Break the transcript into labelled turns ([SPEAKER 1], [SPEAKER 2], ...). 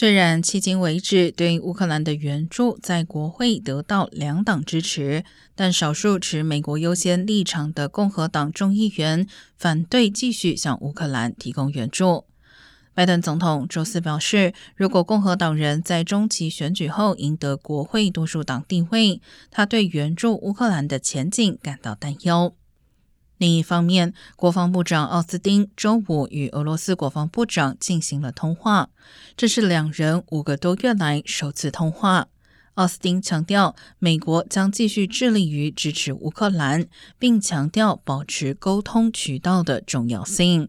[SPEAKER 1] 虽然迄今为止对乌克兰的援助在国会得到两党支持，但少数持美国优先立场的共和党众议员反对继续向乌克兰提供援助。拜登总统周四表示，如果共和党人在中期选举后赢得国会多数党地位，他对援助乌克兰的前景感到担忧。另一方面，国防部长奥斯汀周五与俄罗斯国防部长进行了通话，这是两人五个多月来首次通话。奥斯汀强调，美国将继续致力于支持乌克兰，并强调保持沟通渠道的重要性。